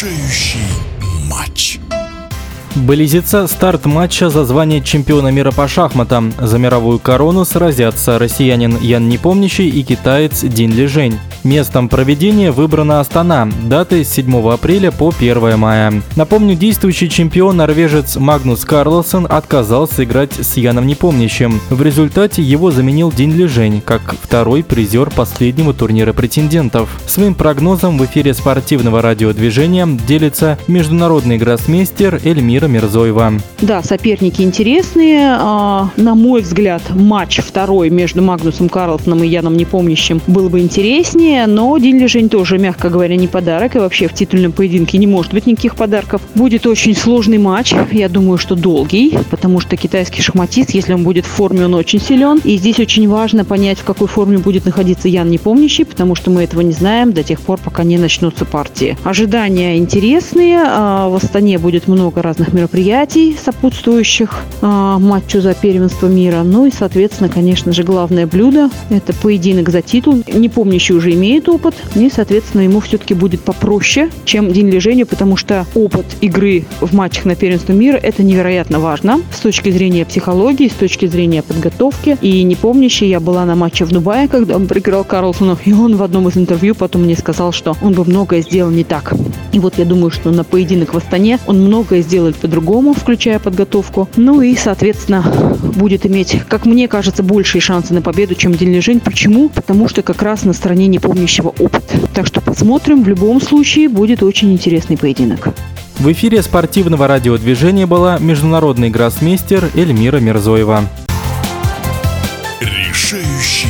Решающий матч. Близится старт матча за звание чемпиона мира по шахматам. За мировую корону сразятся россиянин Ян Непомнящий и китаец Дин Лижень. Местом проведения выбрана Астана, даты с 7 апреля по 1 мая. Напомню, действующий чемпион норвежец Магнус Карлсон отказался играть с Яном Непомнящим. В результате его заменил Дин Лижень, как второй призер последнего турнира претендентов. Своим прогнозом в эфире спортивного радиодвижения делится международный гроссмейстер Эльмир Эльмира Мирзоева. Да, соперники интересные. А, на мой взгляд, матч второй между Магнусом Карлсоном и Яном Непомнящим был бы интереснее, но Дин Лежень тоже, мягко говоря, не подарок. И вообще в титульном поединке не может быть никаких подарков. Будет очень сложный матч. Я думаю, что долгий, потому что китайский шахматист, если он будет в форме, он очень силен. И здесь очень важно понять, в какой форме будет находиться Ян Непомнящий, потому что мы этого не знаем до тех пор, пока не начнутся партии. Ожидания интересные. А, в Астане будет много разных мероприятий, сопутствующих э, матчу за первенство мира. Ну и, соответственно, конечно же, главное блюдо – это поединок за титул. Не помнящий уже имеет опыт, и, соответственно, ему все-таки будет попроще, чем День лежения, потому что опыт игры в матчах на первенство мира – это невероятно важно с точки зрения психологии, с точки зрения подготовки. И не помнящий, я была на матче в Дубае, когда он проиграл Карлсону, и он в одном из интервью потом мне сказал, что он бы многое сделал не так. И вот я думаю, что на поединок в Астане он многое сделает по-другому, включая подготовку. Ну и, соответственно, будет иметь, как мне кажется, большие шансы на победу, чем День Лежень. Почему? Потому что как раз на стороне непомнящего опыт. Так что посмотрим. В любом случае будет очень интересный поединок. В эфире спортивного радиодвижения была международный гроссмейстер Эльмира Мирзоева. Решающий